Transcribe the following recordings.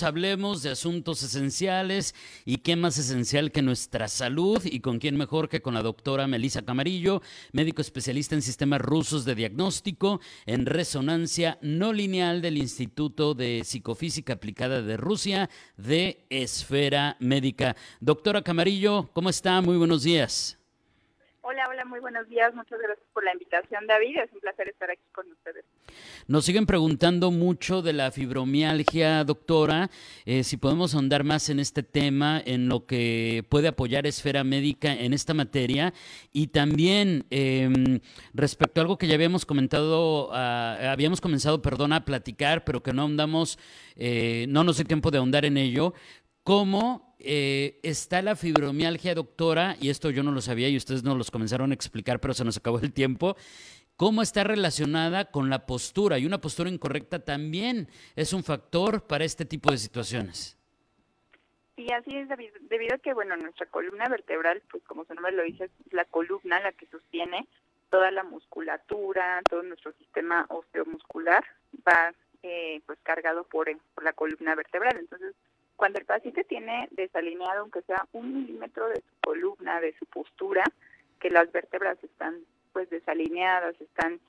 hablemos de asuntos esenciales y qué más esencial que nuestra salud y con quién mejor que con la doctora Melissa Camarillo, médico especialista en sistemas rusos de diagnóstico en resonancia no lineal del Instituto de Psicofísica Aplicada de Rusia de Esfera Médica. Doctora Camarillo, ¿cómo está? Muy buenos días. Hola, hola, muy buenos días. Muchas gracias por la invitación, David. Es un placer estar aquí con ustedes. Nos siguen preguntando mucho de la fibromialgia, doctora. Eh, si podemos ahondar más en este tema, en lo que puede apoyar Esfera Médica en esta materia. Y también em, respecto a algo que ya habíamos comentado, habíamos comenzado, perdón, a platicar, pero que no ahondamos, eh, no nos dio tiempo de ahondar en ello. ¿Cómo eh, está la fibromialgia, doctora, y esto yo no lo sabía y ustedes no los comenzaron a explicar, pero se nos acabó el tiempo. ¿Cómo está relacionada con la postura? Y una postura incorrecta también es un factor para este tipo de situaciones. Sí, así es, debido a que, bueno, nuestra columna vertebral, pues como su nombre lo dice, es la columna la que sostiene toda la musculatura, todo nuestro sistema osteomuscular va eh, pues cargado por, por la columna vertebral. Entonces, cuando el paciente tiene desalineado, aunque sea un milímetro de su columna, de su postura, que las vértebras están pues desalineadas, están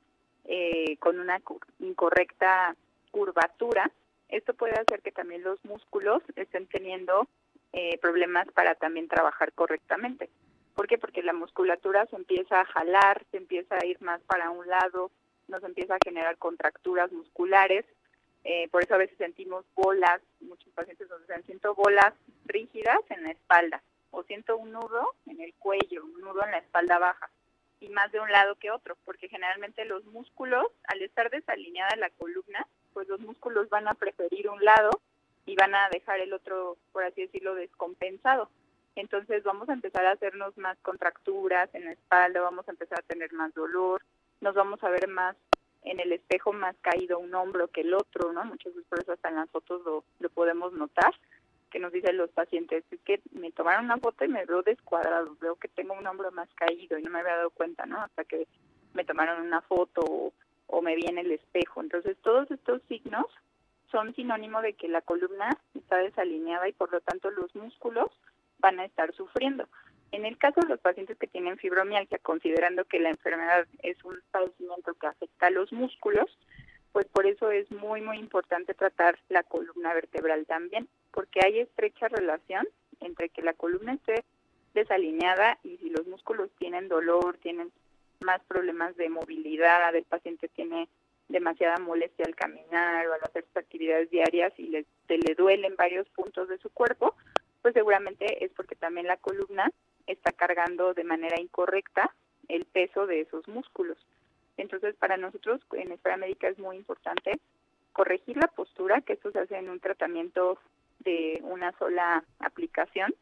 eh, con una incorrecta curvatura, esto puede hacer que también los músculos estén teniendo eh, problemas para también trabajar correctamente. ¿Por qué? Porque la musculatura se empieza a jalar, se empieza a ir más para un lado, nos empieza a generar contracturas musculares eh, por eso a veces sentimos bolas, muchos pacientes nos dicen, siento bolas rígidas en la espalda o siento un nudo en el cuello, un nudo en la espalda baja y más de un lado que otro, porque generalmente los músculos, al estar desalineada la columna, pues los músculos van a preferir un lado y van a dejar el otro, por así decirlo, descompensado. Entonces vamos a empezar a hacernos más contracturas en la espalda, vamos a empezar a tener más dolor, nos vamos a ver más en el espejo más caído un hombro que el otro, ¿no? Muchas veces por eso hasta en las fotos lo, podemos notar, que nos dicen los pacientes, es que me tomaron una foto y me veo descuadrado, veo que tengo un hombro más caído y no me había dado cuenta, ¿no? Hasta que me tomaron una foto o, o me vi en el espejo. Entonces todos estos signos son sinónimo de que la columna está desalineada y por lo tanto los músculos van a estar sufriendo. En el caso de los pacientes que tienen fibromialgia, considerando que la enfermedad es un padecimiento que afecta a los músculos, pues por eso es muy, muy importante tratar la columna vertebral también, porque hay estrecha relación entre que la columna esté desalineada y si los músculos tienen dolor, tienen más problemas de movilidad, el paciente tiene demasiada molestia al caminar o al hacer sus actividades diarias y le, le duelen varios puntos de su cuerpo, pues seguramente es porque también la columna está cargando de manera incorrecta el peso de esos músculos. Entonces, para nosotros en Esfera Médica es muy importante corregir la postura, que esto se hace en un tratamiento de una sola aplicación,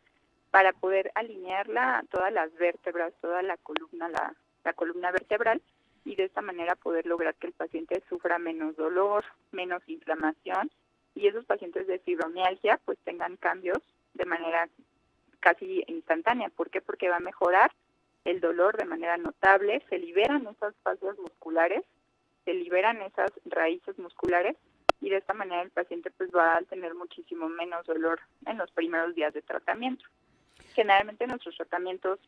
para poder alinearla todas las vértebras, toda la columna, la, la columna vertebral, y de esta manera poder lograr que el paciente sufra menos dolor, menos inflamación, y esos pacientes de fibromialgia pues tengan cambios de manera casi instantánea. ¿Por qué? Porque va a mejorar el dolor de manera notable, se liberan esas fascias musculares, se liberan esas raíces musculares y de esta manera el paciente pues va a tener muchísimo menos dolor en los primeros días de tratamiento. Generalmente nuestros tratamientos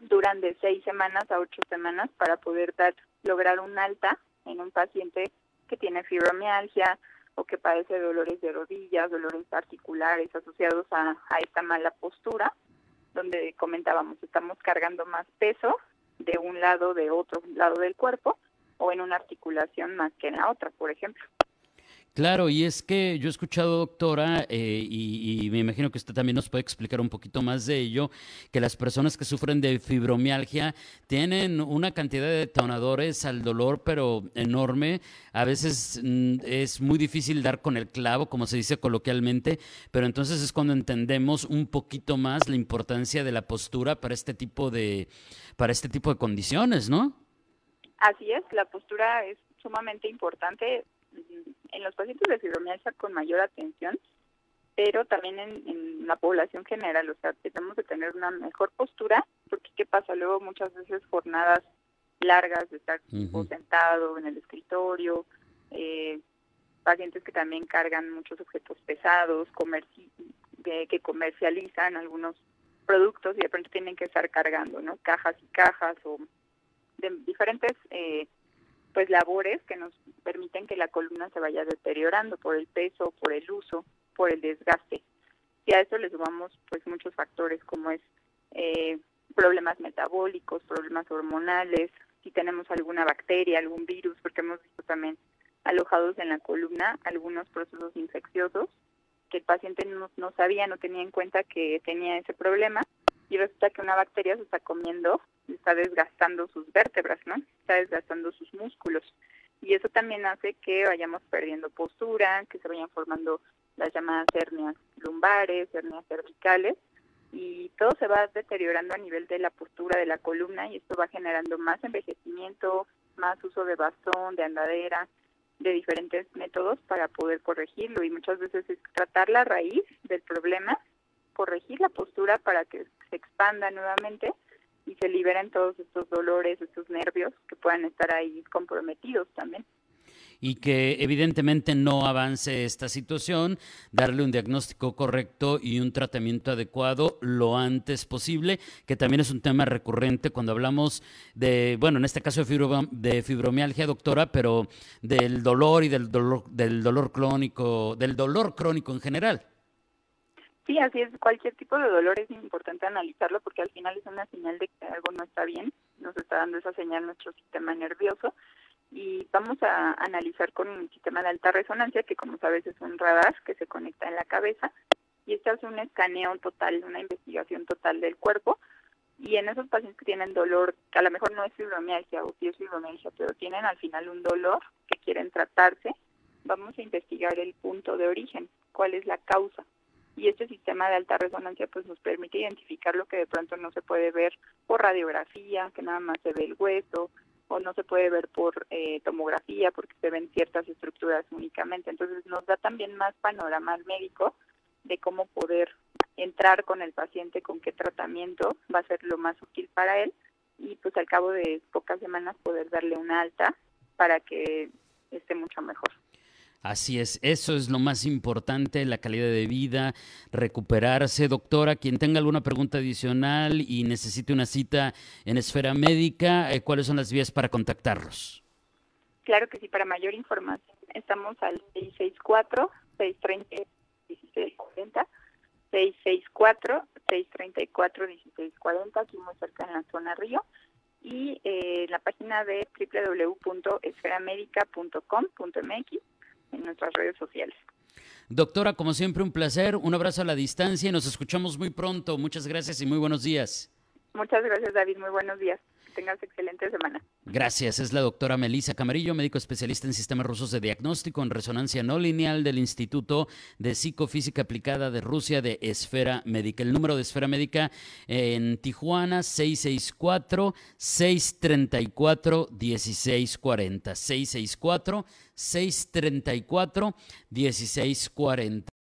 duran de seis semanas a ocho semanas para poder dar, lograr un alta en un paciente que tiene fibromialgia, o que padece dolores de rodillas, dolores articulares asociados a, esta mala postura, donde comentábamos, estamos cargando más peso de un lado, de otro lado del cuerpo, o en una articulación más que en la otra, por ejemplo. Claro, y es que yo he escuchado, doctora, eh, y, me imagino que usted también nos puede explicar un poquito más de ello, que las personas que sufren de fibromialgia tienen una cantidad de detonadores al dolor, pero enorme. A veces mm, es muy difícil dar con el clavo, como se dice coloquialmente, pero entonces es cuando entendemos un poquito más la importancia de la postura para este tipo de, para este tipo de condiciones, ¿no? Así es, la postura es sumamente importante en los pacientes de fibromialgia con mayor atención, pero también en, la población general, o sea, tenemos que tener una mejor postura, porque ¿qué pasa? Luego muchas veces jornadas largas de estar sentado en el escritorio, eh, pacientes que también cargan muchos objetos pesados, comerci que comercializan algunos productos y de pronto tienen que estar cargando, ¿no? Cajas y cajas o de diferentes eh, pues labores que nos permiten que la columna se vaya deteriorando por el peso, por el uso, por el desgaste. Y a eso le sumamos pues muchos factores como es eh, problemas metabólicos, problemas hormonales, si tenemos alguna bacteria, algún virus, porque hemos visto también alojados en la columna algunos procesos infecciosos que el paciente no, no sabía, no tenía en cuenta que tenía ese problema y resulta que una bacteria se está comiendo, está desgastando sus vértebras, ¿no? Está desgastando sus músculos. Y eso también hace que vayamos perdiendo postura, que se vayan formando las llamadas hernias lumbares, hernias cervicales, y todo se va deteriorando a nivel de la postura de la columna y esto va generando más envejecimiento, más uso de bastón, de andadera, de diferentes métodos para poder corregirlo y muchas veces es tratar la raíz del problema, corregir la postura para que se expanda nuevamente y se liberen todos estos dolores, estos nervios que puedan estar ahí comprometidos también y que evidentemente no avance esta situación, darle un diagnóstico correcto y un tratamiento adecuado lo antes posible, que también es un tema recurrente cuando hablamos de, bueno, en este caso de, de fibromialgia, doctora, pero del dolor y del dolor, del dolor crónico, del dolor crónico en general. Sí, así es. Cualquier tipo de dolor es importante analizarlo porque al final es una señal de que algo no está bien. Nos está dando esa señal nuestro sistema nervioso y vamos a analizar con un sistema de alta resonancia que como sabes es un radar que se conecta en la cabeza y este hace un escaneo total, una investigación total del cuerpo y en esos pacientes que tienen dolor, que a lo mejor no es fibromialgia o sí es fibromialgia, pero tienen al final un dolor que quieren tratarse, vamos a investigar el punto de origen, cuál es la causa. Y este sistema de alta resonancia pues nos permite identificar lo que de pronto no se puede ver por radiografía, que nada más se ve el hueso, o no se puede ver por eh, tomografía porque se ven ciertas estructuras únicamente. Entonces nos da también más panorama al médico de cómo poder entrar con el paciente, con qué tratamiento va a ser lo más útil para él y pues al cabo de pocas semanas poder darle una alta para que esté mucho mejor. Así es, eso es lo más importante, la calidad de vida, recuperarse. Doctora, quien tenga alguna pregunta adicional y necesite una cita en esfera médica, eh, ¿cuáles son las vías para contactarlos? Claro que sí, para mayor información estamos al 664-630-1640, 664-634-1640, aquí muy cerca en la zona Río, y eh, la página de www.esferamedica.com.mx en nuestras redes sociales. Doctora, como siempre, un placer, un abrazo a la distancia y nos escuchamos muy pronto. Muchas gracias y muy buenos días. Muchas gracias, David. Muy buenos días. Tengas excelente semana. Gracias. Es la doctora Melisa Camarillo, médico especialista en sistemas rusos de diagnóstico en resonancia no lineal del Instituto de Psicofísica Aplicada de Rusia de Esfera Médica. El número de Esfera Médica en Tijuana, 664-634-1640. 664 634-1640.